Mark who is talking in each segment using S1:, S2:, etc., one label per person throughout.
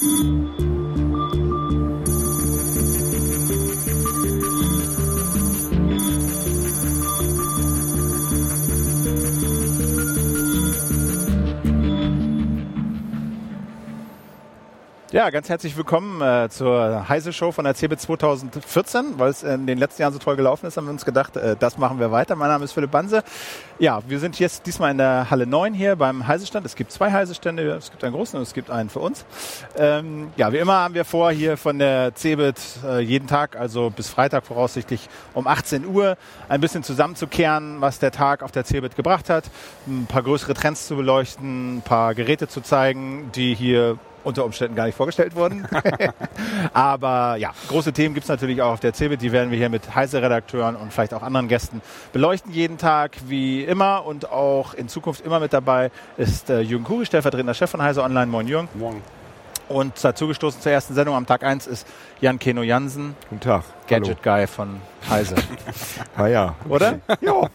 S1: うん Ja, ganz herzlich willkommen äh, zur Heise Show von der CeBIT 2014. Weil es in den letzten Jahren so toll gelaufen ist, haben wir uns gedacht, äh, das machen wir weiter. Mein Name ist Philipp Banse. Ja, wir sind jetzt diesmal in der Halle 9 hier beim Heisestand. Es gibt zwei Heisestände, es gibt einen großen und es gibt einen für uns. Ähm, ja, wie immer haben wir vor, hier von der CeBIT äh, jeden Tag, also bis Freitag voraussichtlich um 18 Uhr, ein bisschen zusammenzukehren, was der Tag auf der CeBIT gebracht hat, ein paar größere Trends zu beleuchten, ein paar Geräte zu zeigen, die hier unter Umständen gar nicht vorgestellt wurden. Aber ja, große Themen gibt es natürlich auch auf der CeBIT. Die werden wir hier mit Heise-Redakteuren und vielleicht auch anderen Gästen beleuchten jeden Tag, wie immer. Und auch in Zukunft immer mit dabei ist äh, Jürgen Kuri, stellvertretender Chef von Heise Online. Moin Jürgen.
S2: Moin.
S1: Und dazugestoßen zur ersten Sendung am Tag 1 ist Jan Keno Jansen.
S2: Guten Tag.
S1: Gadget Hallo. Guy von Heise.
S2: ah ja.
S1: Oder?
S2: ja.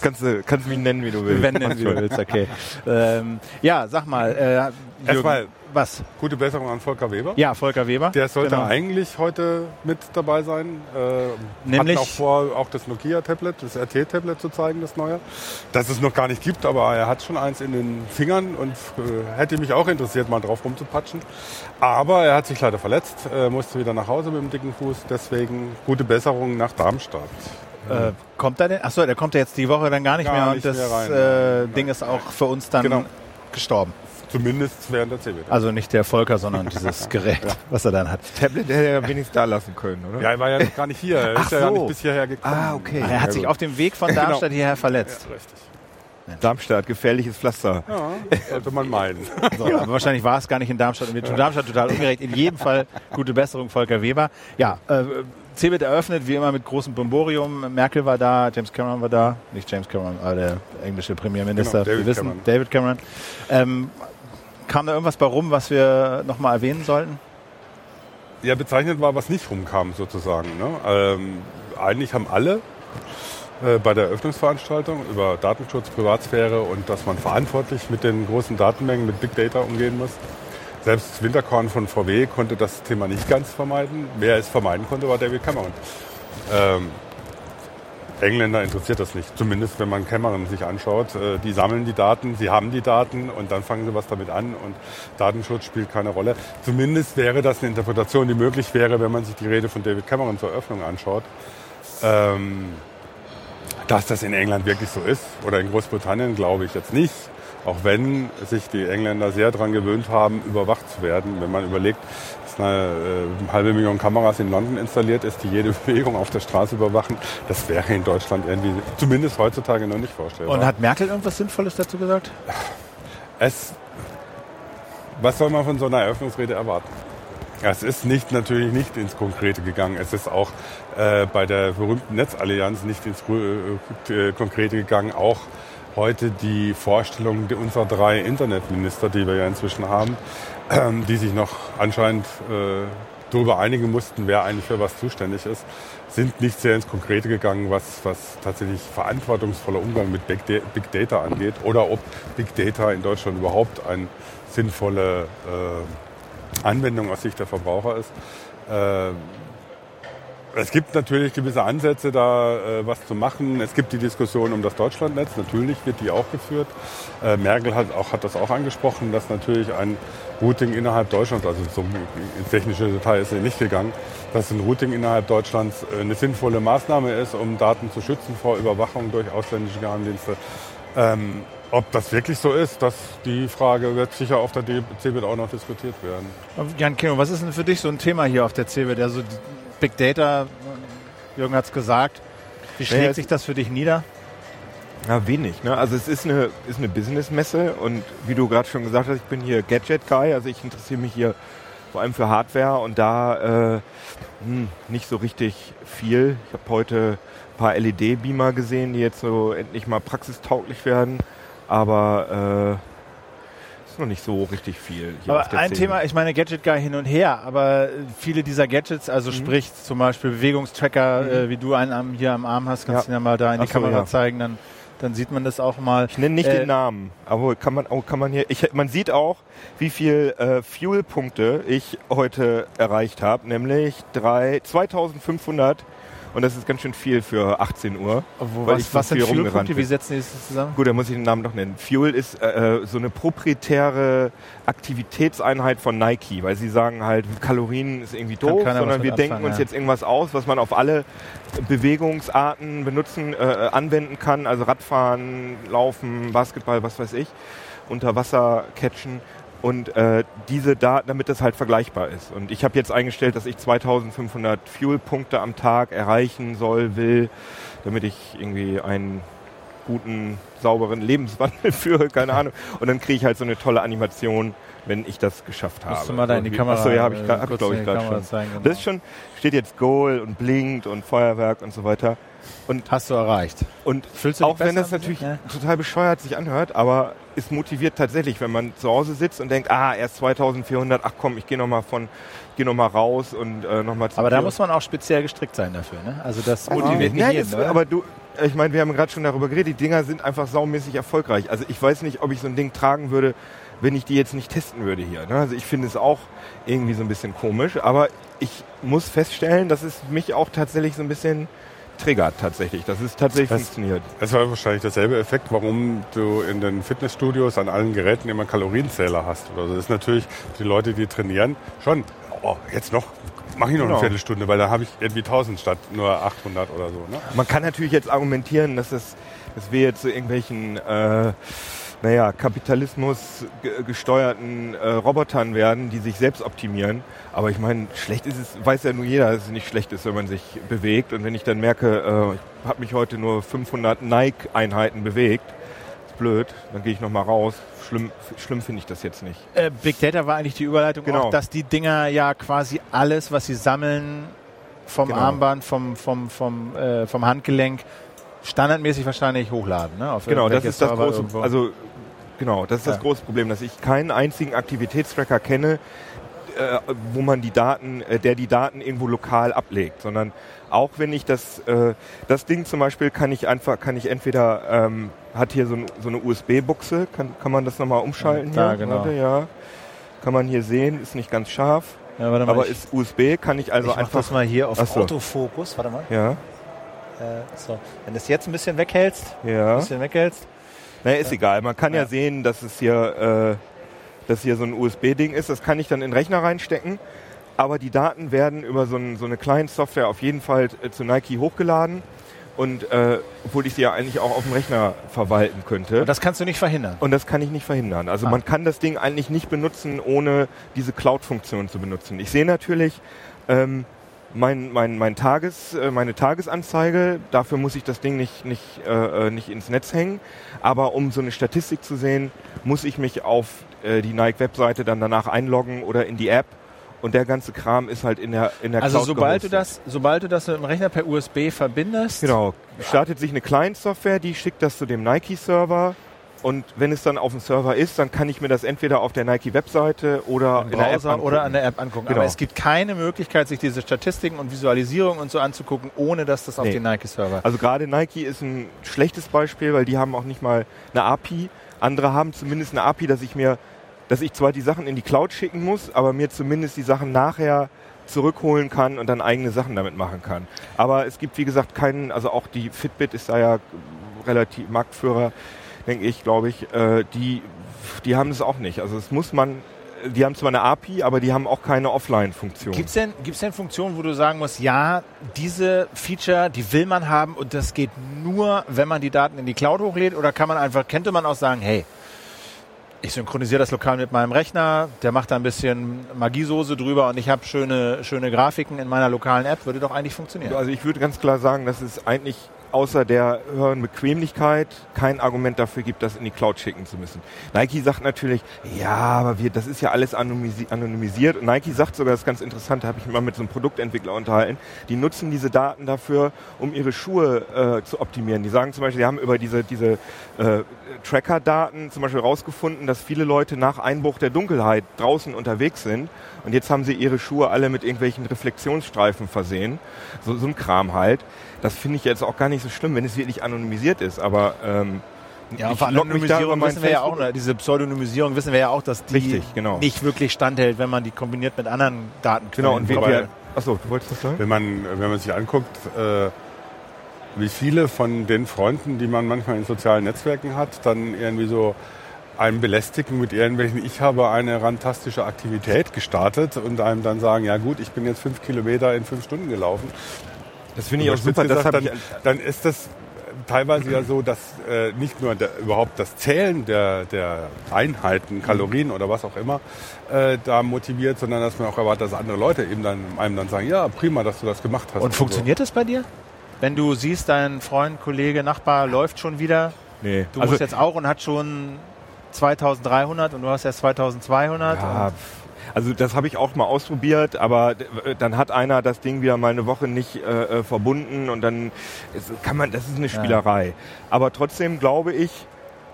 S2: Kannst du kannst mich nennen, wie du willst.
S1: Wenn nennen, wie du willst, okay. Ähm, ja, sag mal. Äh,
S2: Erstmal was? Gute Besserung an Volker Weber.
S1: Ja, Volker Weber.
S2: Der sollte genau. eigentlich heute mit dabei sein. Äh,
S1: Nämlich
S2: auch vor, auch das Nokia-Tablet, das RT-Tablet zu zeigen, das neue. Das es noch gar nicht gibt, aber er hat schon eins in den Fingern und äh, hätte mich auch interessiert, mal drauf rumzupatschen. Aber er hat sich leider verletzt, äh, musste wieder nach Hause mit dem dicken Fuß. Deswegen gute Besserung nach Darmstadt.
S1: Äh, kommt er denn? Achso, der kommt ja jetzt die Woche dann gar nicht
S2: gar
S1: mehr
S2: nicht
S1: und das
S2: mehr
S1: äh, Ding ist auch für uns dann
S2: Genau.
S1: gestorben.
S2: Zumindest während der CeBIT.
S1: Also nicht der Volker, sondern dieses Gerät, was er dann hat.
S3: Tablet hätte er wenigstens da lassen können, oder?
S2: Ja, er war ja noch gar nicht hier. Er
S3: Ach
S2: ist ja gar
S3: so.
S2: nicht bis hierher gekommen.
S3: Ah, okay.
S1: Er hat
S3: Ja,
S1: sich
S3: gut.
S1: auf dem Weg von Darmstadt hierher verletzt.
S2: Ja, richtig.
S3: Darmstadt, gefährliches Pflaster.
S2: Ja, sollte man meinen.
S1: So, aber wahrscheinlich war es gar nicht in Darmstadt und wir tun Darmstadt total ungerecht. In jedem Fall gute Besserung, Volker Weber. Ja, äh, CeBIT eröffnet, wie immer mit großem Bomborium. Merkel war da, James Cameron war da. Nicht James Cameron, aber der englische Premierminister.
S2: Genau, David
S1: wir wissen,
S2: Cameron.
S1: David Cameron. Ähm, kam da irgendwas bei rum, was wir nochmal erwähnen sollten?
S2: Ja, bezeichnet war, was nicht rumkam sozusagen. Ne? Ähm, eigentlich haben alle äh, bei der Eröffnungsveranstaltung über Datenschutz, Privatsphäre und dass man verantwortlich mit den großen Datenmengen, mit Big Data umgehen muss. Selbst Winterkorn von VW konnte das Thema nicht ganz vermeiden. Wer es vermeiden konnte, war David Cameron. Ähm, Engländer interessiert das nicht. Zumindest wenn man Cameron sich anschaut. Äh, Die sammeln die Daten, sie haben die Daten und dann fangen sie was damit an und Datenschutz spielt keine Rolle. Zumindest wäre das eine Interpretation, die möglich wäre, wenn man sich die Rede von David Cameron zur Eröffnung anschaut. Ähm, dass das in England wirklich so ist oder in Großbritannien glaube ich jetzt nicht. Auch wenn sich die Engländer sehr daran gewöhnt haben, überwacht zu werden. Wenn man überlegt, dass eine äh, halbe Million Kameras in London installiert ist, die jede Bewegung auf der Straße überwachen, das wäre in Deutschland irgendwie, zumindest heutzutage noch nicht vorstellbar.
S1: Und hat Merkel irgendwas Sinnvolles dazu gesagt?
S2: es, was soll man von so einer Eröffnungsrede erwarten? Es ist nicht, natürlich nicht ins Konkrete gegangen. Es ist auch äh, bei der berühmten Netzallianz nicht ins Gru- äh, Konkrete gegangen. Auch heute die Vorstellung unserer drei Internetminister, die wir ja inzwischen haben, die sich noch anscheinend äh, darüber einigen mussten, wer eigentlich für was zuständig ist, sind nicht sehr ins Konkrete gegangen, was, was tatsächlich verantwortungsvoller Umgang mit Big Big Data angeht oder ob Big Data in Deutschland überhaupt eine sinnvolle äh, Anwendung aus Sicht der Verbraucher ist. Äh, es gibt natürlich gewisse Ansätze, da äh, was zu machen. Es gibt die Diskussion um das Deutschlandnetz. Natürlich wird die auch geführt. Äh, Merkel hat, auch, hat das auch angesprochen, dass natürlich ein Routing innerhalb Deutschlands, also so ins technische Detail ist sie nicht gegangen, dass ein Routing innerhalb Deutschlands äh, eine sinnvolle Maßnahme ist, um Daten zu schützen vor Überwachung durch ausländische Geheimdienste. Ähm, ob das wirklich so ist, das, die Frage wird sicher auf der CeBIT auch noch diskutiert werden.
S1: Jan Kino, was ist denn für dich so ein Thema hier auf der CeBIT? Also Big Data, Jürgen hat es gesagt. Wie schlägt
S3: Naja,
S1: sich das für dich nieder?
S3: Ja, wenig. Ne? Also es ist eine, ist eine Businessmesse und wie du gerade schon gesagt hast, ich bin hier Gadget-Guy, also ich interessiere mich hier vor allem für Hardware und da äh, hm, nicht so richtig viel. Ich habe heute ein paar LED-Beamer gesehen, die jetzt so endlich mal praxistauglich werden, aber äh, ist noch nicht so richtig viel.
S1: Aber ein
S3: Szene.
S1: Thema, ich meine Gadget Guy hin und her, aber viele dieser Gadgets, also
S3: Mhm.
S1: sprich zum Beispiel Bewegungstracker, äh, wie du einen hier am Arm hast, kannst du ihn ja mal da in die
S3: Ach so,
S1: Kamera
S3: ja.
S1: zeigen, dann dann sieht man das auch mal.
S3: Ich nenne nicht
S1: Äh,
S3: den Namen, aber kann man, oh, kann man hier, ich, man sieht auch, wie viel äh, Fuel-Punkte ich heute erreicht habe, nämlich drei, 2500 und das ist ganz schön viel für 18 Uhr.
S1: Wo,
S3: weil
S1: was,
S3: ich
S1: was sind
S3: viel rumgerannt
S1: Fuelpunkte? Wie setzen die das zusammen?
S3: Gut, dann muss ich den Namen noch nennen. Fuel ist äh, äh, so eine proprietäre Aktivitätseinheit von Nike, weil sie sagen halt, Kalorien ist irgendwie doof, sondern wir denken
S1: anfangen,
S3: uns
S1: ja.
S3: jetzt irgendwas aus, was man auf alle Bewegungsarten benutzen, äh, anwenden kann. Also Radfahren, Laufen, Basketball, was weiß ich, unter Wasser catchen und äh, diese Daten, damit das halt vergleichbar ist. Und ich habe jetzt eingestellt, dass ich 2500 Fuel-Punkte am Tag erreichen soll, will, damit ich irgendwie einen guten, sauberen Lebenswandel führe, keine Ahnung. Und dann kriege ich halt so eine tolle Animation, wenn ich das geschafft habe.
S1: Musst du mal da in die Kamera,
S3: Achso, ja, habe ich,
S1: äh,
S3: hab ich glaube ich gerade schon.
S1: zeigen, genau.
S3: Das ist schon, steht jetzt Goal und blinkt und Feuerwerk und so weiter. Und,
S1: Hast du erreicht.
S3: und
S1: Fühlst du
S3: auch wenn das natürlich
S1: Ja.
S3: total bescheuert sich anhört, aber es motiviert tatsächlich, wenn man zu Hause sitzt und denkt, ah, erst 2400, ach komm, ich gehe nochmal von, gehe noch mal raus und äh, nochmal
S1: Aber da muss man auch speziell gestrickt sein dafür, ne? Also das
S3: ja,
S1: motiviert nicht
S3: ja,
S1: jeden,
S3: aber du, ich meine, wir haben gerade schon darüber geredet, die Dinger sind einfach saumäßig erfolgreich. Also ich weiß nicht, ob ich so ein Ding tragen würde, wenn ich die jetzt nicht testen würde hier. Ne? Also ich finde es auch irgendwie so ein bisschen komisch, aber ich muss feststellen, dass es mich auch tatsächlich so ein bisschen triggert tatsächlich, dass es tatsächlich
S2: Das-
S3: funktioniert.
S2: Es war wahrscheinlich derselbe Effekt, warum du in den Fitnessstudios an allen Geräten immer einen Kalorienzähler hast. Also das ist natürlich die Leute, die trainieren, schon, oh, jetzt noch, mache ich noch
S3: Genau.
S2: eine Viertelstunde, weil da habe ich irgendwie 1000 statt nur 800 oder so. Ne?
S3: Man kann natürlich jetzt argumentieren, dass, es, dass wir jetzt zu irgendwelchen äh, naja, Kapitalismus ge- gesteuerten äh, Robotern werden, die sich selbst optimieren. Aber ich meine, schlecht ist es, weiß ja nur jeder, dass es nicht schlecht ist, wenn man sich bewegt. Und wenn ich dann merke, äh, ich habe mich heute nur 500 Nike-Einheiten bewegt, ist blöd, dann gehe ich nochmal raus. Schlimm, schlimm finde ich das jetzt nicht.
S1: Äh, Big Data war eigentlich die Überleitung
S3: Genau.
S1: auch, dass die Dinger ja quasi alles, was sie sammeln, vom
S3: Genau.
S1: Armband, vom, vom, vom, äh, vom Handgelenk, standardmäßig wahrscheinlich hochladen. Ne? Auf
S3: Genau, das ist das große,
S1: irgendwo.
S3: also genau, das ist das
S1: Ja.
S3: große Problem, dass ich keinen einzigen Aktivitätstracker kenne, äh, wo man die Daten, äh, der die Daten irgendwo lokal ablegt, sondern auch wenn ich das, äh, das Ding zum Beispiel kann ich einfach, kann ich entweder, ähm, hat hier so, ein, so eine USB-Buchse, kann, kann man das nochmal umschalten
S1: Da,
S3: hier?
S1: genau.
S3: Warte, ja. Kann man hier sehen, ist nicht ganz scharf,
S1: ja, mal,
S3: aber
S1: ich,
S3: ist USB, kann ich also
S1: ich
S3: einfach,
S1: das mal hier auf
S3: Ach so.
S1: Autofokus. Warte mal.
S3: ja,
S1: Äh, so. Wenn du es jetzt ein bisschen weghältst, ein
S3: ja.
S1: bisschen weghältst,
S3: Naja, ist egal. Man kann ja,
S1: Ja.
S3: sehen, dass es hier, äh, dass hier so ein USB-Ding ist. Das kann ich dann in den Rechner reinstecken. Aber die Daten werden über so, ein, so eine Client-Software auf jeden Fall äh, zu Nike hochgeladen. Und äh, obwohl ich sie ja eigentlich auch auf dem Rechner verwalten könnte.
S1: und das kannst du nicht verhindern.
S3: Und das kann ich nicht verhindern. Also
S1: Ah.
S3: man kann das Ding eigentlich nicht benutzen, ohne diese Cloud-Funktion zu benutzen. Ich sehe natürlich ähm, mein, mein, mein Tages, äh, meine Tagesanzeige. Dafür muss ich das Ding nicht, nicht, äh, äh, nicht ins Netz hängen. Aber um so eine Statistik zu sehen, muss ich mich auf äh, die Nike-Webseite dann danach einloggen oder in die App. Und der ganze Kram ist halt in der, in der
S1: Also
S3: Cloud
S1: sobald du
S3: gehostet.
S1: das, sobald du das mit dem Rechner per USB verbindest,
S3: Genau. Startet sich eine Client-Software, die schickt das zu dem Nike-Server. Und wenn es dann auf dem Server ist, dann kann ich mir das entweder auf der Nike-Webseite oder
S1: im
S3: in der App angucken.
S1: oder an der App angucken.
S3: Genau.
S1: Aber es gibt keine Möglichkeit, sich diese Statistiken und Visualisierungen und so anzugucken, ohne dass das auf
S3: Nee.
S1: den Nike-Server.
S3: Also gerade Nike ist ein schlechtes Beispiel, weil die haben auch nicht mal eine API. Andere haben zumindest eine API, dass ich mir, dass ich zwar die Sachen in die Cloud schicken muss, aber mir zumindest die Sachen nachher zurückholen kann und dann eigene Sachen damit machen kann. Aber es gibt, wie gesagt, keinen, also auch die Fitbit ist da ja relativ Marktführer, denke ich, glaube ich, äh, die, die haben es auch nicht. Also es muss man, die haben zwar eine API, aber die haben auch keine Offline-Funktion.
S1: Gibt es denn, gibt's denn Funktionen, wo du sagen musst, ja, diese Feature, die will man haben und das geht nur, wenn man die Daten in die Cloud hochlädt? Oder kann man einfach, könnte man auch sagen, hey, ich synchronisiere das lokal mit meinem Rechner, der macht da ein bisschen Magiesoße drüber und ich habe schöne, schöne Grafiken in meiner lokalen App, würde doch eigentlich funktionieren.
S3: Also ich würde ganz klar sagen, dass es eigentlich außer der höheren Bequemlichkeit kein Argument dafür gibt, das in die Cloud schicken zu müssen. Nike sagt natürlich, ja, aber wir, das ist ja alles anonymisi- anonymisiert. Und Nike sagt sogar, das ist ganz interessant, da habe ich mich mal mit so einem Produktentwickler unterhalten, die nutzen diese Daten dafür, um ihre Schuhe äh, zu optimieren. Die sagen zum Beispiel, die haben über diese, diese äh, Tracker-Daten zum Beispiel rausgefunden, dass viele Leute nach Einbruch der Dunkelheit draußen unterwegs sind und jetzt haben sie ihre Schuhe alle mit irgendwelchen Reflexionsstreifen versehen. So, so ein Kram halt. Das finde ich jetzt auch gar nicht so schlimm, wenn es wirklich anonymisiert ist. Aber ähm,
S1: Ja,
S3: ich
S1: vor
S3: log mich da über
S1: Anonymisierung wissen wir ja auch, diese Pseudonymisierung wissen wir ja auch, dass die
S3: Richtig, genau.
S1: nicht wirklich standhält, wenn man die kombiniert mit anderen Datenquellen.
S3: Genau, und wir achso, du wolltest das sagen?
S2: Wenn man, wenn man sich anguckt, äh, wie viele von den Freunden, die man manchmal in sozialen Netzwerken hat, dann irgendwie so einem belästigen mit irgendwelchen, ich habe eine rantastische Aktivität gestartet und einem dann sagen, ja gut, ich bin jetzt fünf Kilometer in fünf Stunden gelaufen.
S3: Das finde ich auch super.
S2: Gesagt, dann, dann ist das teilweise ja so, dass äh, nicht nur der, überhaupt das Zählen der, der Einheiten, Kalorien oder was auch immer, äh, da motiviert, sondern dass man auch erwartet, dass andere Leute eben dann einem dann sagen, ja prima, dass du das gemacht hast.
S1: Und funktioniert das bei dir? Wenn du siehst, dein Freund, Kollege, Nachbar läuft schon wieder,
S3: nee.
S1: du
S3: also,
S1: musst jetzt auch und hat schon 2300 und du hast erst 2200.
S3: Ja,
S1: und
S3: also das habe ich auch mal ausprobiert, aber äh, dann hat einer das Ding wieder mal eine Woche nicht äh, äh, verbunden und dann kann man, das ist eine Spielerei. Aber trotzdem glaube ich,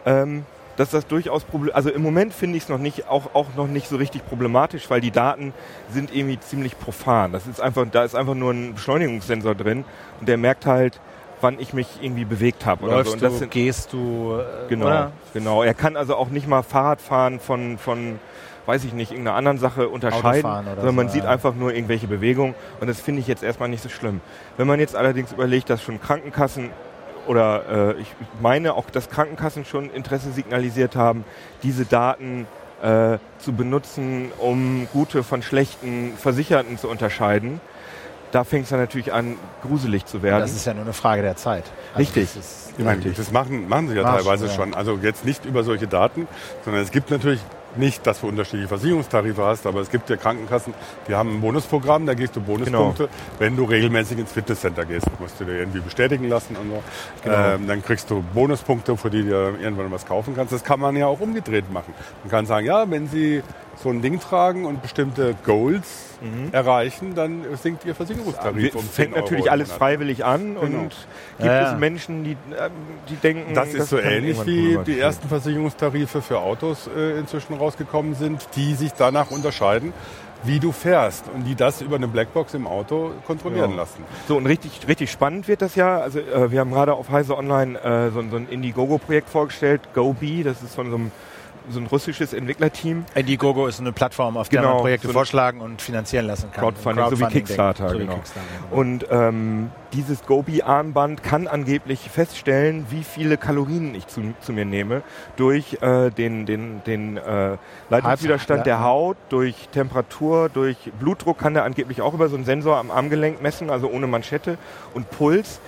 S3: ähm, dass das durchaus Problem, also im Moment finde ich es noch nicht, auch, auch noch nicht so richtig problematisch, weil die Daten sind irgendwie ziemlich profan. Das ist einfach, da ist einfach nur ein Beschleunigungssensor drin und der merkt halt, wann ich mich irgendwie bewegt habe oder so. Und das sind,
S1: gehst du, äh,
S3: Genau,
S1: oder?
S3: genau. Er kann also auch nicht mal Fahrrad fahren von, von weiß ich nicht, irgendeiner anderen Sache unterscheiden, sondern man
S1: so,
S3: sieht
S1: ja.
S3: einfach nur irgendwelche Bewegungen und das finde ich jetzt erstmal nicht so schlimm. Wenn man jetzt allerdings überlegt, dass schon Krankenkassen oder äh, ich meine auch, dass Krankenkassen schon Interesse signalisiert haben, diese Daten äh, zu benutzen, um gute von schlechten Versicherten zu unterscheiden, da fängt es dann natürlich an, gruselig zu werden.
S1: Das ist ja nur eine Frage der Zeit. Also
S3: Richtig.
S1: das ist-
S2: Ich meine, das machen, machen sie ja
S1: Mach
S2: teilweise
S1: schon,
S2: schon.
S1: ja.
S2: Also jetzt nicht über solche Daten, sondern es gibt natürlich nicht, dass du unterschiedliche Versicherungstarife hast, aber es gibt ja Krankenkassen, die haben ein Bonusprogramm, da gehst du Bonuspunkte,
S3: Genau.
S2: wenn du regelmäßig ins Fitnesscenter gehst. Musst du dir irgendwie bestätigen lassen und so.
S3: Genau.
S2: Ähm, dann kriegst du Bonuspunkte, für die du irgendwann was kaufen kannst. Das kann man ja auch umgedreht machen. Man kann sagen, ja, wenn Sie so ein Ding tragen und bestimmte Goals erreichen, dann sinkt Ihr Versicherungstarif um 10
S3: fängt
S2: Euro
S3: natürlich alles freiwillig an
S2: Genau.
S3: und gibt
S1: Ja,
S3: es Menschen, die, ähm, die denken,
S2: Das ist so
S3: kann
S2: ähnlich wie die ersten Versicherungstarife für Autos äh, inzwischen rausgekommen sind, die sich danach unterscheiden, wie du fährst und die das über eine Blackbox im Auto kontrollieren
S3: Ja.
S2: lassen.
S3: So, und richtig, richtig spannend wird das ja. Also äh, wir haben gerade auf Heise Online äh, so, ein- so ein Indiegogo-Projekt vorgestellt, GoBee, das ist von so einem so ein russisches Entwicklerteam.
S1: Indiegogo ist eine Plattform, auf der
S3: Genau,
S1: man Projekte
S3: so
S1: vorschlagen und finanzieren lassen kann.
S3: Crowdfunding, so wie. Kickstarter,
S1: So wie
S3: genau.
S1: Kickstarter, genau.
S3: Und ähm, dieses GoBee-Armband kann angeblich feststellen, wie viele Kalorien ich zu, zu mir nehme durch äh, den, den, den äh, Leitungswiderstand der Haut, durch Temperatur, durch Blutdruck kann er angeblich auch über so einen Sensor am Armgelenk messen, also ohne Manschette und Puls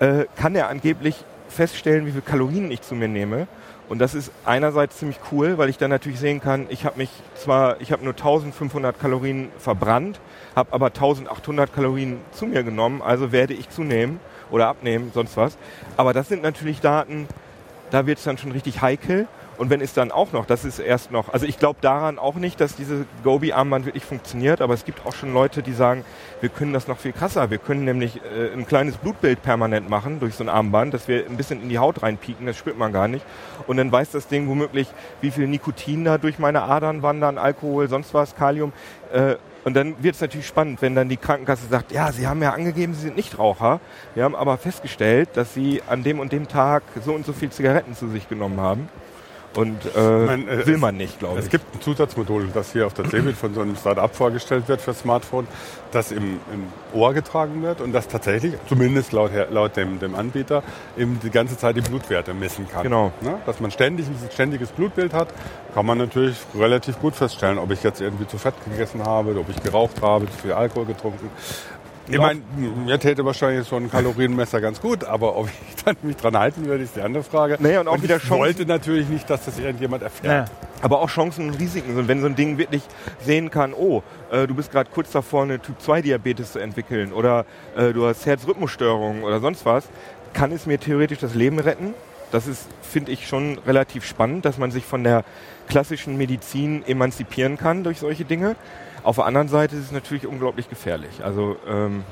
S3: äh, kann er angeblich feststellen, wie viele Kalorien ich zu mir nehme. Und das ist einerseits ziemlich cool, weil ich dann natürlich sehen kann, ich habe mich zwar, ich habe nur 1500 Kalorien verbrannt, habe aber 1800 Kalorien zu mir genommen, also werde ich zunehmen oder abnehmen, sonst was. Aber das sind natürlich Daten, da wird es dann schon richtig heikel. Und wenn es dann auch noch, das ist erst noch, also ich glaube daran auch nicht, dass diese Gobi-Armband wirklich funktioniert, aber es gibt auch schon Leute, die sagen, wir können das noch viel krasser. Wir können nämlich äh, ein kleines Blutbild permanent machen durch so ein Armband, dass wir ein bisschen in die Haut reinpieken, das spürt man gar nicht. Und dann weiß das Ding womöglich, wie viel Nikotin da durch meine Adern wandern, Alkohol, sonst was, Kalium. Äh, und dann wird es natürlich spannend, wenn dann die Krankenkasse sagt, ja, Sie haben ja angegeben, Sie sind nicht Raucher. Wir haben aber festgestellt, dass Sie an dem und dem Tag so und so viel Zigaretten zu sich genommen haben. Und äh,
S2: meine, äh,
S3: will
S2: es-
S3: man nicht, glaube
S2: Es
S3: ich.
S2: gibt ein Zusatzmodul, das hier auf der CeBIT von so einem Start-up vorgestellt wird für Smartphone, das im, im Ohr getragen wird und das tatsächlich, zumindest laut, laut dem, dem Anbieter, eben die ganze Zeit die Blutwerte messen kann.
S3: Genau.
S2: Ne? Dass man ständig ein ständiges Blutbild hat, kann man natürlich relativ gut feststellen, ob ich jetzt irgendwie zu fett gegessen habe, ob ich geraucht habe, zu viel Alkohol getrunken. Ich meine, mir täte wahrscheinlich so ein Kalorienmesser ganz gut, aber ob ich dann mich dran halten würde, ist die andere Frage.
S3: Naja, und auch
S2: ich
S3: wieder Chancen-
S2: wollte natürlich nicht, dass das irgendjemand erfährt.
S1: Ja.
S3: Aber auch Chancen und Risiken sind, wenn so ein Ding wirklich sehen kann, oh, äh, du bist gerade kurz davor, eine Typ-2-Diabetes zu entwickeln oder äh, du hast Herzrhythmusstörungen oder sonst was, kann es mir theoretisch das Leben retten. Das ist, finde ich, schon relativ spannend, dass man sich von der klassischen Medizin emanzipieren kann durch solche Dinge. Auf der anderen Seite ist es natürlich unglaublich gefährlich. Also ähm,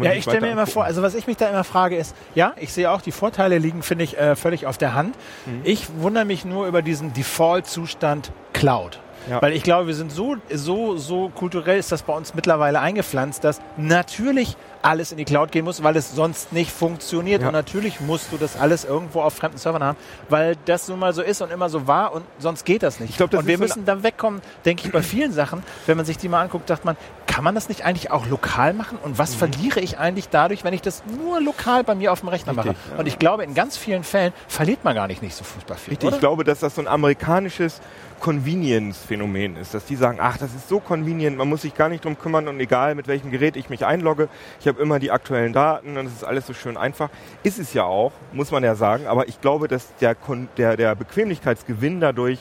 S1: Ja, ich stelle mir immer
S3: angucken.
S1: vor, also was ich mich da immer frage ist, ja, ich sehe auch, die Vorteile liegen, finde ich, äh, völlig auf der Hand.
S3: Mhm.
S1: Ich wundere mich nur über diesen Default-Zustand Cloud. Ja. Weil ich glaube, wir sind so, so, so kulturell ist das bei uns mittlerweile eingepflanzt, dass natürlich alles in die Cloud gehen muss, weil es sonst nicht funktioniert. Ja. Und natürlich musst du das alles irgendwo auf fremden Servern haben, weil das nun mal so ist und immer so war und sonst geht das nicht. Ich glaub, das und wir müssen da wegkommen, denke ich, bei vielen Sachen. Wenn man sich die mal anguckt, dachte man, kann man das nicht eigentlich auch lokal machen? Und was mhm. verliere ich eigentlich dadurch, wenn ich das nur lokal bei mir auf dem Rechner Richtig, mache? Ja. Und ich glaube, in ganz vielen Fällen verliert man gar nicht, nicht so furchtbar viel.
S3: Richtig, oder? ich glaube, dass das so ein amerikanisches Convenience-Phänomen ist, dass die sagen, ach, das ist so convenient, man muss sich gar nicht drum kümmern und egal mit welchem Gerät ich mich einlogge, ich habe immer die aktuellen Daten und es ist alles so schön einfach. Ist es ja auch, muss man ja sagen, aber ich glaube, dass der, der, der Bequemlichkeitsgewinn dadurch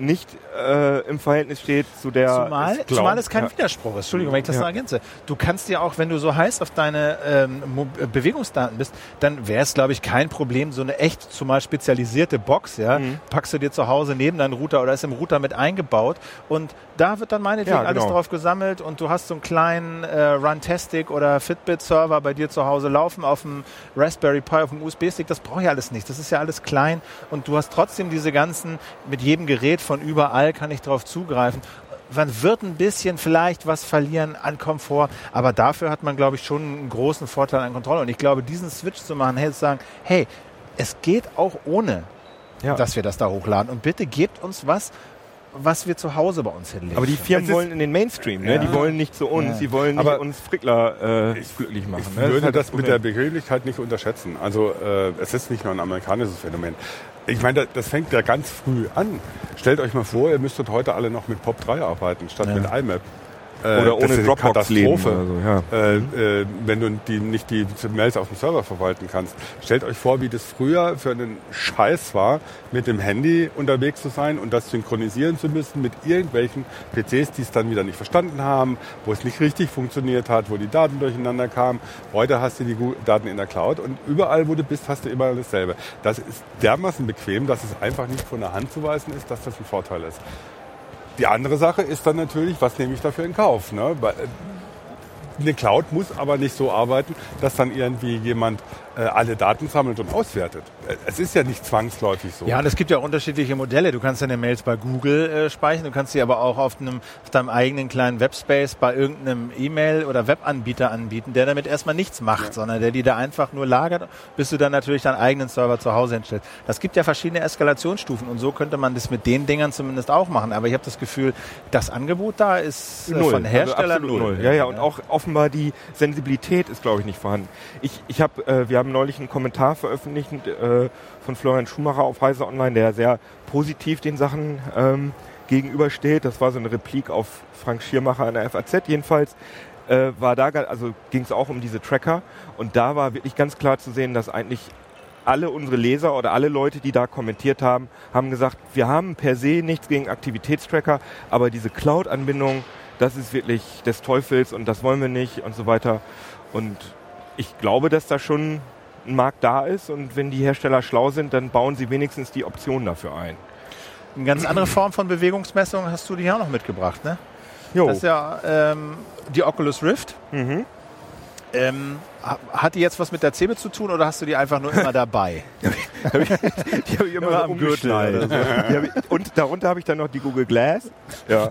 S3: nicht äh, im Verhältnis steht zu der.
S1: Zumal, zumal es kein ja. Widerspruch ist. Entschuldigung, wenn ich das ja. noch ergänze. Du kannst ja auch, wenn du so heiß auf deine ähm, äh, Bewegungsdaten bist, dann wäre es, glaube ich, kein Problem, so eine echt zumal spezialisierte Box, ja, mhm. packst du dir zu Hause neben deinen Router oder ist im Router mit eingebaut und da wird dann meinetwegen ja, genau. alles drauf gesammelt und du hast so einen kleinen äh, Runtastic oder Fitbit-Server bei dir zu Hause laufen auf dem Raspberry Pi, auf dem USB-Stick. Das braucht ja alles nicht. Das ist ja alles klein und du hast trotzdem diese ganzen, mit jedem Gerät von überall kann ich darauf zugreifen. Man wird ein bisschen vielleicht was verlieren an Komfort, aber dafür hat man, glaube ich, schon einen großen Vorteil an Kontrolle. Und ich glaube, diesen Switch zu machen, hey, zu sagen, hey, es geht auch ohne, ja. dass wir das da hochladen. Und bitte gebt uns was, was wir zu Hause bei uns hinlegen.
S3: Aber die Firmen wollen in den Mainstream, ne? Ja. die wollen nicht zu uns, ja. die wollen nicht Aber uns Frickler äh, glücklich machen.
S2: Ich ne? würde das, halt das mit der Bequemlichkeit nicht unterschätzen. Also äh, es ist nicht nur ein amerikanisches Phänomen. Ich meine, das fängt ja ganz früh an. Stellt euch mal vor, ihr müsstet heute alle noch mit POP3 arbeiten, statt ja. mit IMAP.
S3: Äh, oder ohne Dropbox Katastrophe,
S2: so, ja. äh, äh, wenn du die, nicht die Mails auf dem Server verwalten kannst. Stellt euch vor, wie das früher für einen Scheiß war, mit dem Handy unterwegs zu sein und das synchronisieren zu müssen mit irgendwelchen PCs, die es dann wieder nicht verstanden haben, wo es nicht richtig funktioniert hat, wo die Daten durcheinander kamen. Heute hast du die Daten in der Cloud und überall, wo du bist, hast du immer dasselbe. Das ist dermaßen bequem, dass es einfach nicht von der Hand zu weisen ist, dass das ein Vorteil ist. Die andere Sache ist dann natürlich, was nehme ich dafür in Kauf? Ne? Äh, eine Cloud muss aber nicht so arbeiten, dass dann irgendwie jemand alle Daten sammelt und auswertet. Es ist ja nicht zwangsläufig so.
S1: Ja, und es gibt ja unterschiedliche Modelle. Du kannst deine Mails bei Google äh, speichern, du kannst sie aber auch auf, einem, auf deinem eigenen kleinen Webspace bei irgendeinem E-Mail- oder Webanbieter anbieten, der damit erstmal nichts macht, ja. sondern der die da einfach nur lagert, bis du dann natürlich deinen eigenen Server zu Hause hinstellst. Das gibt ja verschiedene Eskalationsstufen und so könnte man das mit den Dingern zumindest auch machen. Aber ich habe das Gefühl, das Angebot da ist äh, null. von Hersteller also null. null.
S3: Ja, ja, und auch offenbar die Sensibilität ist, glaube ich, nicht vorhanden. Ich, ich habe, äh, wir haben neulich einen Kommentar veröffentlicht äh, von Florian Schumacher auf Heise Online, der sehr positiv den Sachen ähm, gegenübersteht. Das war so eine Replik auf Frank Schiermacher in der FAZ jedenfalls. Äh, war da, also ging es auch um diese Tracker und da war wirklich ganz klar zu sehen, dass eigentlich alle unsere Leser oder alle Leute, die da kommentiert haben, haben gesagt, wir haben per se nichts gegen Aktivitätstracker, aber diese Cloud-Anbindung, das ist wirklich des Teufels und das wollen wir nicht und so weiter. Und ich glaube, dass da schon ein Markt da ist und wenn die Hersteller schlau sind, dann bauen sie wenigstens die Option dafür ein.
S1: Eine ganz andere Form von Bewegungsmessung hast du dir auch noch mitgebracht, ne? Jo. Das ist ja ähm, die Oculus Rift. Mhm. Ähm, hat die jetzt was mit der Zebe zu tun oder hast du die einfach nur immer dabei?
S3: die habe ich immer ja, am Gürtel. So. und darunter habe ich dann noch die Google Glass. Ja.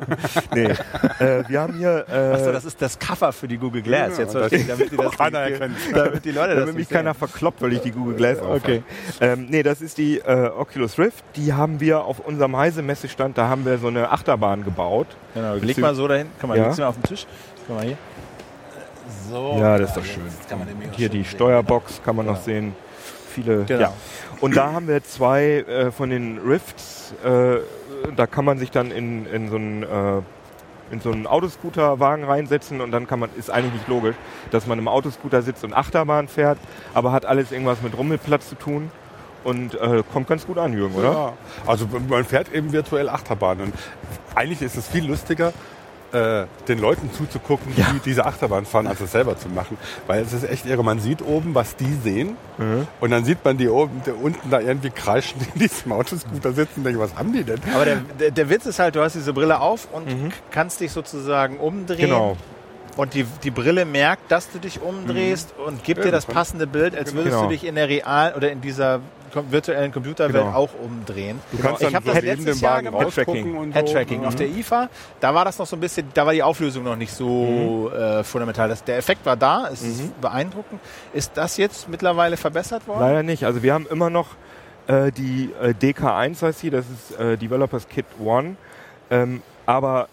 S3: Nee. Äh, wir haben hier.
S1: Äh, Achso, das ist das Cover für die Google Glass. Ja, jetzt verstehe ich, damit die das keiner erkennt. Damit die Leute
S3: damit das mich keiner verkloppt, weil ich die Google Glass Okay. Ähm, nee, das ist die äh, Oculus Rift. Die haben wir auf unserem Heise-Messestand, da haben wir so eine Achterbahn gebaut.
S1: Genau, leg mal so dahin. Kann man ja. mal auf den Tisch. Guck mal hier.
S3: So. Ja, das ist doch schön. Hier die Steuerbox kann man noch sehen. Viele. Genau. Ja. Und da haben wir zwei äh, von den Rifts. Äh, da kann man sich dann in, in so einen äh, in so einen Autoscooterwagen reinsetzen und dann kann man, ist eigentlich nicht logisch, dass man im Autoscooter sitzt und Achterbahn fährt, aber hat alles irgendwas mit Rummelplatz zu tun und äh, kommt ganz gut an, Jürgen, oder? Ja,
S2: also man fährt eben virtuell Achterbahn und eigentlich ist es viel lustiger, äh, den Leuten zuzugucken, ja. die diese Achterbahn fahren, als es selber zu machen. Weil es ist echt irre. Man sieht oben, was die sehen. Mhm. Und dann sieht man die oben, die unten da irgendwie kreischen in diesem Autoscooter sitzen und denken, was haben die denn?
S1: Aber der, der, der, Witz ist halt, du hast diese Brille auf und mhm. kannst dich sozusagen umdrehen.
S3: Genau
S1: Und die, die Brille merkt, dass du dich umdrehst und gibt
S2: Ja,
S1: dir das passende Bild, als würdest
S3: Genau.
S1: du dich in der real oder in dieser virtuellen Computerwelt
S3: Genau.
S1: auch umdrehen.
S2: Du kannst
S1: ich habe das letztes Jahr gemacht.
S2: so.
S1: Head-Tracking. Auf der IFA, da war das noch so ein bisschen, da war die Auflösung noch nicht so äh, fundamental. Das, der Effekt war da, es ist beeindruckend. Ist das jetzt mittlerweile verbessert worden?
S3: Leider nicht. Also wir haben immer noch äh, die äh, DK1 heißt sie, das ist äh, Developers Kit 1. Ähm, aber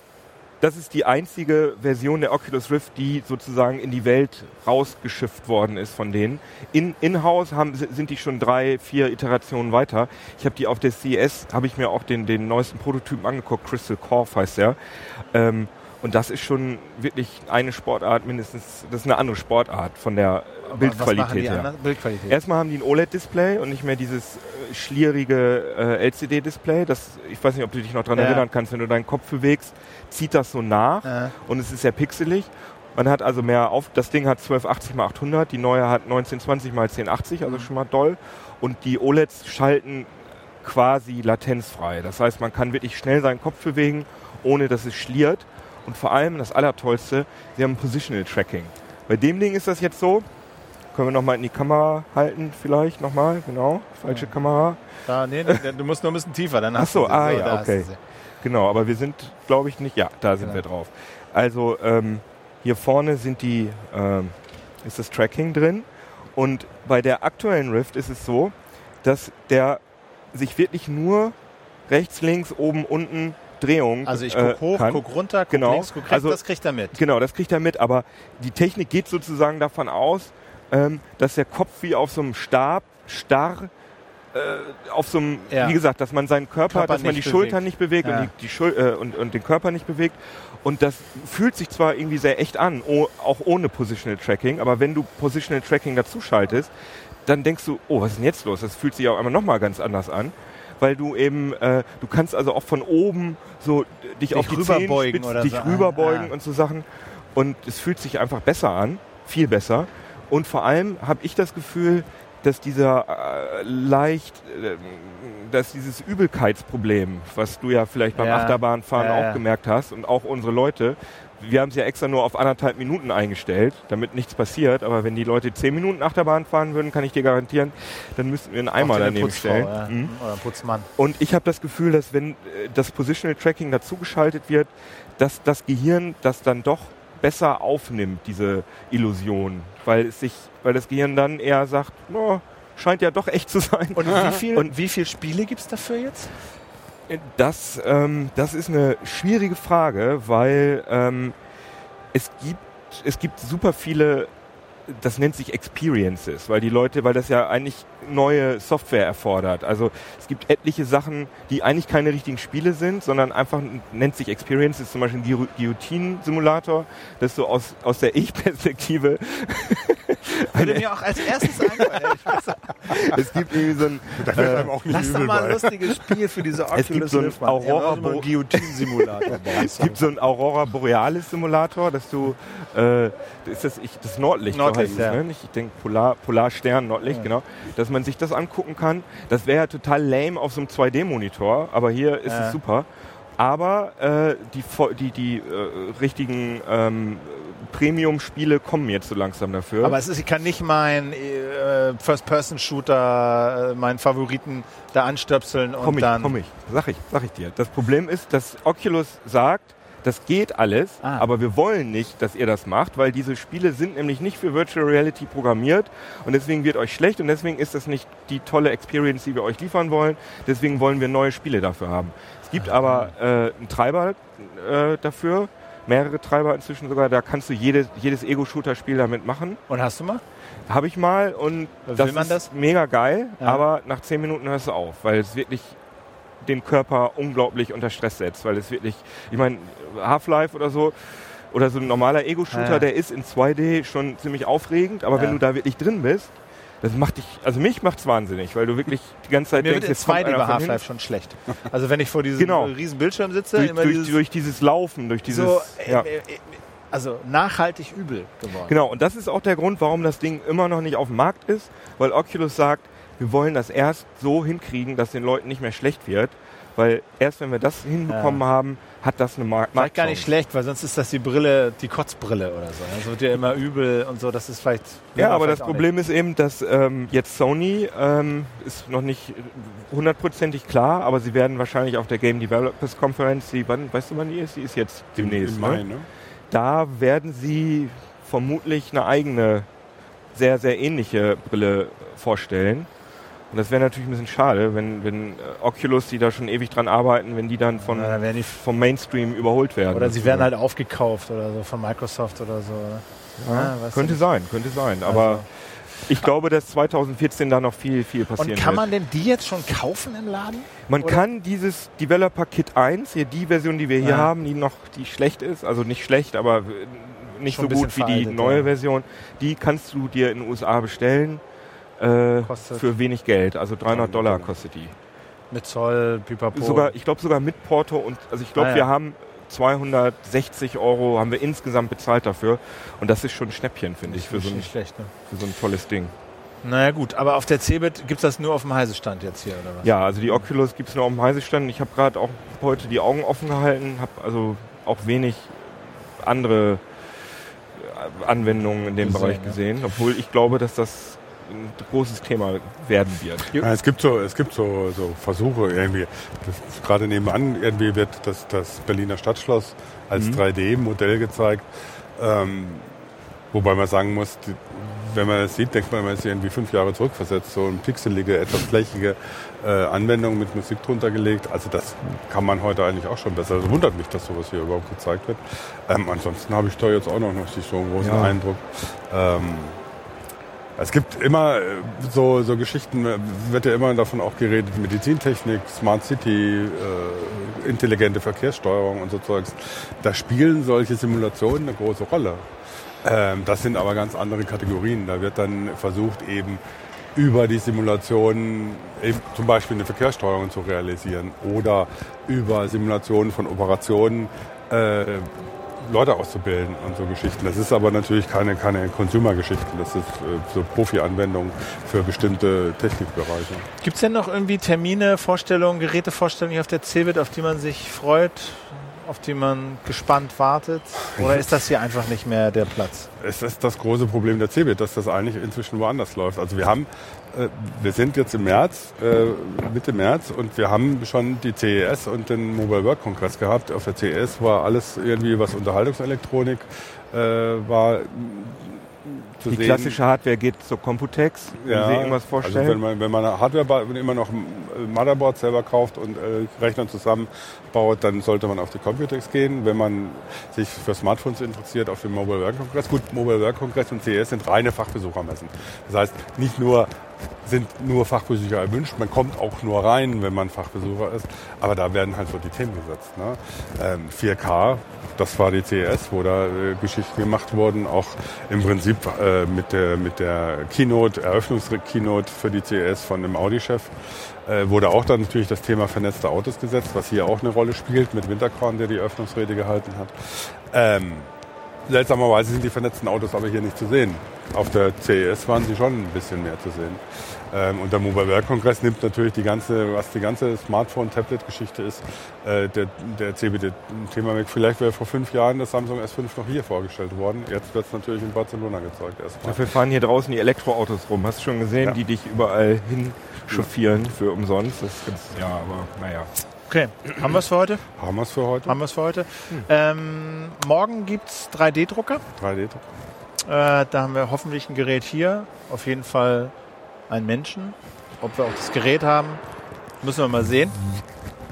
S3: das ist die einzige Version der Oculus Rift, die sozusagen in die Welt rausgeschifft worden ist von denen. In, in-house haben, si- sind die schon drei, vier Iterationen weiter. Ich habe die auf der CES, habe ich mir auch den, den neuesten Prototypen angeguckt, Crystal Corp heißt der. Ähm, und das ist schon wirklich eine Sportart mindestens, das ist eine andere Sportart von der
S1: Aber
S3: Bildqualität her.
S1: Bildqualität.
S3: Erstmal haben die ein OLED-Display und nicht mehr dieses äh, schlierige äh, LCD-Display. Das, ich weiß nicht, ob du dich noch daran
S1: Ja.
S3: erinnern kannst, wenn du deinen Kopf bewegst, zieht das so nach
S1: Äh,
S3: und es ist sehr pixelig. Man hat also mehr auf, das Ding hat 1280 x 800, die neue hat 1920 x 1080, also schon mal doll. Und die OLEDs schalten quasi latenzfrei. Das heißt, man kann wirklich schnell seinen Kopf bewegen, ohne dass es schliert. Und vor allem das Allertollste, sie haben Positional Tracking. Bei dem Ding ist das jetzt so, können wir nochmal in die Kamera halten vielleicht nochmal, genau, falsche Kamera.
S1: da, nee, nee, du musst nur ein bisschen tiefer, dann hast
S3: Ach so, ah, ja,
S1: da hast
S3: okay. Genau, aber wir sind, glaube ich, nicht, ja, da sind
S1: Genau.
S3: wir drauf. Also ähm, hier vorne sind die, ähm, ist das Tracking drin und bei der aktuellen Rift ist es so, dass der sich wirklich nur rechts, links, oben, unten Drehung
S1: Also ich
S3: äh,
S1: guck hoch,
S3: kann.
S1: guck runter, guck
S3: Genau.
S1: links, guck rechts,
S3: Also-
S1: das kriegt er mit.
S3: Genau, das kriegt er mit, aber die Technik geht sozusagen davon aus, ähm, dass der Kopf wie auf so einem Stab starr äh, auf so einem,
S1: Ja.
S3: wie gesagt, dass man seinen Körper,
S1: Körper
S3: dass man die
S1: nicht
S3: Schultern
S1: bewegt.
S3: nicht bewegt
S1: Ja.
S3: und, die, die Schul äh, und, und den Körper nicht bewegt. Und das fühlt sich zwar irgendwie sehr echt an, auch ohne Positional Tracking, aber wenn du Positional Tracking dazu schaltest, dann denkst du, oh, was ist denn jetzt los? Das fühlt sich auf einmal nochmal ganz anders an. Weil du eben, äh, du kannst also auch von oben so dich, auf die
S1: rüberbeugen
S3: Zehenspitzen,
S1: oder
S3: dich
S1: so.
S3: rüberbeugen
S1: Ah.
S3: und so Sachen. Und es fühlt sich einfach besser an, viel besser. Und vor allem habe ich das Gefühl, dass dieser äh, leicht, äh, dass dieses Übelkeitsproblem, was du ja vielleicht beim
S1: Ja.
S3: Achterbahnfahren
S1: Ja,
S3: auch
S1: ja.
S3: gemerkt hast und auch unsere Leute, wir haben es ja extra nur auf anderthalb Minuten eingestellt, damit nichts passiert. Aber wenn die Leute zehn Minuten Achterbahn fahren würden, kann ich dir garantieren, dann müssten wir einen Eimer daneben
S1: Putzfrau,
S3: stellen.
S1: Ja.
S3: Mhm.
S1: Oder Putzmann.
S3: Und ich habe das Gefühl, dass wenn äh, das Positional Tracking dazugeschaltet wird, dass das Gehirn das dann doch besser aufnimmt, diese Illusion. Weil es sich, weil das Gehirn dann eher sagt, no, scheint ja doch echt zu sein.
S1: Und wie viel,
S3: Und-
S1: wie viel Spiele gibt's dafür jetzt?
S3: Das, ähm, das ist eine schwierige Frage, weil ähm, es gibt es gibt super viele, das nennt sich Experiences, weil die Leute, weil das ja eigentlich neue Software erfordert. Also es gibt etliche Sachen, die eigentlich keine richtigen Spiele sind, sondern einfach nennt sich Experiences, zum Beispiel ein Guillo- Guillotine-Simulator, das so aus, aus der Ich-Perspektive
S1: Würde mir auch als erstes einfallen.
S3: es gibt irgendwie so ein
S2: Da wird einem auch nicht
S1: Lass doch
S2: übel
S1: mal ein
S2: bei.
S1: lustiges Spiel für diese
S3: Es gibt
S1: Oculus
S3: so ein
S1: Rift.
S3: Aurora
S1: Ja,
S3: Bo-
S1: Guillotine-Simulator.
S3: Es gibt so einen Aurora Borealis Simulator, dass du, äh, ist das, ich, das Nordlicht,
S1: Nordlicht,
S3: so heißt es,
S1: ja.
S3: ne? Ich denke Polar, Polarstern, Nordlicht,
S1: Ja.
S3: genau. Dass man sich das angucken kann. Das wäre ja total lame auf so einem 2D-Monitor, aber hier ist
S1: Ja.
S3: es super. Aber äh, die, die, die äh, richtigen ähm, Premium-Spiele kommen jetzt so langsam dafür.
S1: Aber es ist, ich kann nicht mein äh, First-Person-Shooter, äh, meinen Favoriten da anstöpseln und
S3: komm ich,
S1: dann.
S3: komm ich, sag ich, sag ich dir. Das Problem ist, dass Oculus sagt, das geht alles,
S1: Ah.
S3: aber wir wollen nicht, dass ihr das macht, weil diese Spiele sind nämlich nicht für Virtual Reality programmiert und deswegen wird euch schlecht und deswegen ist das nicht die tolle Experience, die wir euch liefern wollen. Deswegen wollen wir neue Spiele dafür haben. Es gibt
S1: Ah.
S3: aber äh, einen Treiber äh, dafür, mehrere Treiber inzwischen sogar, da kannst du jedes, jedes Ego-Shooter-Spiel damit machen.
S1: Und hast du mal?
S3: Habe ich mal und
S1: Will
S3: das
S1: man
S3: ist
S1: das?
S3: mega geil,
S1: Ja.
S3: aber nach zehn Minuten hörst du auf, weil es wirklich den Körper unglaublich unter Stress setzt, weil es wirklich, ich meine, Half-Life oder so oder so ein normaler Ego-Shooter,
S1: Ja.
S3: der ist in 2D schon ziemlich aufregend, aber
S1: Ja.
S3: wenn du da wirklich drin bist, das macht dich, also mich macht's wahnsinnig, weil du wirklich die ganze Zeit
S1: Mir
S3: denkst, jetzt kommt
S1: 2D
S3: einer
S1: bei. Half-Life schon schlecht. Also wenn ich vor diesem
S3: Genau.
S1: riesen Bildschirm sitze,
S3: durch,
S1: immer
S3: durch,
S1: dieses,
S3: durch dieses Laufen, durch dieses,
S1: so, äh,
S3: ja.
S1: äh, äh, also nachhaltig übel geworden.
S3: Genau, und das ist auch der Grund, warum das Ding immer noch nicht auf dem Markt ist, weil Oculus sagt, wir wollen das erst so hinkriegen, dass den Leuten nicht mehr schlecht wird, weil erst wenn wir das hinbekommen haben, hat das eine Markt.
S1: Vielleicht gar nicht schlecht, weil sonst ist das die Brille, die Kotzbrille oder so. Das wird ja immer übel und so. Das ist vielleicht.
S3: Ja, aber das Problem ist eben, dass ähm, jetzt Sony ähm, ist noch nicht hundertprozentig klar, aber sie werden wahrscheinlich auf der Game Developers Conference, die, wann, weißt du, wann die ist? Die ist jetzt demnächst.
S2: Im Mai,
S3: ne?
S2: ne?
S3: Da werden sie vermutlich eine eigene, sehr, sehr ähnliche Brille vorstellen. Und das wäre natürlich ein bisschen schade, wenn, wenn äh, Oculus, die da schon ewig dran arbeiten, wenn die dann von,
S1: Ja, dann
S3: vom Mainstream überholt werden.
S1: Oder sie werden halt aufgekauft oder so von Microsoft oder so.
S3: Ja,
S1: Ja, weißt
S3: könnte sein, könnte sein. Aber
S1: Also-
S3: ich glaube, dass 2014 da noch viel, viel passieren
S1: Und kann
S3: wird.
S1: man denn die jetzt schon kaufen im Laden?
S3: Man
S1: oder-
S3: kann dieses Developer Kit 1, hier die Version, die wir hier
S1: Ja.
S3: haben, die noch die schlecht ist, also nicht schlecht, aber äh, nicht
S1: Schon
S3: so gut wie die neue
S1: ja.
S3: Version, die kannst du dir in den USA bestellen. Äh, für wenig Geld, also 300
S2: 300
S3: Dollar kostet die.
S1: Mit Zoll, Pipapo.
S3: Sogar, ich glaube sogar mit Porto und also ich glaube,
S1: Ah, ja.
S3: wir haben 260 Euro haben wir insgesamt bezahlt dafür und das ist schon ein Schnäppchen, finde ich, für so, ein,
S1: schlecht, ne?
S3: für so ein tolles Ding.
S1: Naja gut, aber auf der Cebit gibt es das nur auf dem Heisestand jetzt hier, oder was?
S3: Ja, also die Oculus gibt es nur auf dem Heisestand. Ich habe gerade auch heute die Augen offen gehalten, habe also auch wenig andere äh, Anwendungen in dem
S1: Gesehen,
S3: Bereich
S1: ja.
S3: gesehen, obwohl ich glaube, dass das ein großes Thema werden wird.
S2: Ja, es gibt so, es gibt so, so Versuche irgendwie. Gerade nebenan irgendwie wird das, das Berliner Stadtschloss als 3D-Modell gezeigt. Ähm, wobei man sagen muss, die, wenn man das sieht, denkt man, man ist irgendwie fünf Jahre zurückversetzt. So eine pixelige, etwas flächige äh, Anwendung mit Musik drunter gelegt. Also das kann man heute eigentlich auch schon besser. Also wundert mich, dass sowas hier überhaupt gezeigt wird. Ähm, ansonsten habe ich da jetzt auch noch nicht so einen großen
S3: Ja.
S2: Eindruck. Ähm, es gibt immer äh, so, so Geschichten, äh, wird ja immer davon auch geredet, Medizintechnik, Smart City, äh, intelligente Verkehrssteuerung und so Zeugs. Da spielen solche Simulationen eine große Rolle. Ähm, das sind aber ganz andere Kategorien. Da wird dann versucht, eben über die Simulation eben zum Beispiel eine Verkehrssteuerung zu realisieren oder über Simulationen von Operationen äh, Leute auszubilden und so Geschichten. Das ist aber natürlich keine, keine Consumer-Geschichte. Das ist äh, so Profi-Anwendung für bestimmte Technikbereiche.
S1: Gibt es denn noch irgendwie Termine, Vorstellungen, Gerätevorstellungen hier auf der Cebit, auf die man sich freut, auf die man gespannt wartet? Oder ist das hier einfach nicht mehr der Platz?
S2: Es ist das große Problem der CeBIT, dass das eigentlich inzwischen woanders läuft. Also wir haben, wir sind jetzt im März, äh, Mitte März und wir haben schon die CES und den Mobile Work Kongress gehabt. Auf der CES war alles irgendwie, was Unterhaltungselektronik äh, war, zu
S3: Die
S2: sehen.
S3: klassische Hardware geht zur Computex, wenn Sie irgendwas vorstellen.
S2: Also wenn man, wenn man eine Hardware immer noch äh, Motherboard selber kauft und äh, Rechner zusammenbaut, dann sollte man auf die Computex gehen. Wenn man sich für Smartphones interessiert, auf den Mobile World Congress. Gut, Mobile World Congress und CES sind reine Fachbesuchermessen. Das heißt, nicht nur sind nur Fachbesucher erwünscht, man kommt auch nur rein, wenn man Fachbesucher ist. Aber da werden halt so die Themen gesetzt. Ne? Ähm, 4K, das war die CES, wo da äh, Geschichten gemacht wurden, auch im Prinzip äh, mit der, mit der Keynote, Eröffnungskeynote für die CES von dem Audi-Chef, äh, wurde auch dann natürlich das Thema vernetzte Autos gesetzt, was hier auch eine Rolle spielt, mit Winterkorn, der die Eröffnungsrede gehalten hat. Ähm, Seltsamerweise sind die vernetzten Autos aber hier nicht zu sehen. Auf der CES waren sie schon ein bisschen mehr zu sehen. Ähm, und der Mobile World Kongress nimmt natürlich die ganze, was die ganze Smartphone-Tablet-Geschichte ist, äh, der, der CBD-Thema weg. Vielleicht wäre vor fünf Jahren das Samsung S5 noch hier vorgestellt worden. Jetzt wird es natürlich in Barcelona gezeigt erstmal.
S3: Dafür fahren hier draußen die Elektroautos rum. Hast du schon gesehen,
S2: Ja.
S3: die dich überall hinchauffieren für umsonst? Das ist ganz, ja, aber naja.
S1: Okay, haben wir es für heute?
S2: Haben wir es für heute?
S1: Haben wir es für heute. Ähm, morgen gibt es 3D-Drucker.
S2: 3D-Druck.
S1: Äh, da haben wir hoffentlich ein Gerät hier. Auf jeden Fall einen Menschen. Ob wir auch das Gerät haben, müssen wir mal sehen.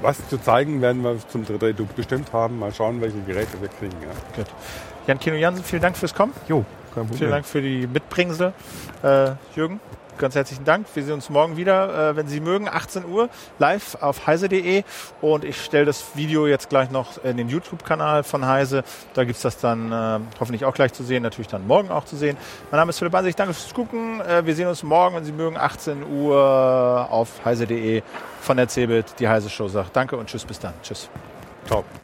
S2: Was zu zeigen werden wir zum 3D-Druck bestimmt haben. Mal schauen, welche Geräte wir kriegen. Ja.
S1: Gut. Jan Kino Jansen, vielen Dank fürs Kommen.
S3: Jo, kein Problem.
S1: Vielen Dank für die Mitbringsel. Äh, Jürgen, ganz herzlichen Dank. Wir sehen uns morgen wieder, äh, wenn Sie mögen, 18 Uhr live auf heise.de. Und ich stelle das Video jetzt gleich noch in den YouTube-Kanal von Heise. Da gibt es das dann äh, hoffentlich auch gleich zu sehen, natürlich dann morgen auch zu sehen. Mein Name ist Philipp Bansig, danke fürs Gucken. Äh, wir sehen uns morgen, wenn Sie mögen, 18 Uhr auf heise.de von der CeBIT, die Heise Show sagt. Danke und tschüss, bis dann. Tschüss.
S2: Ciao.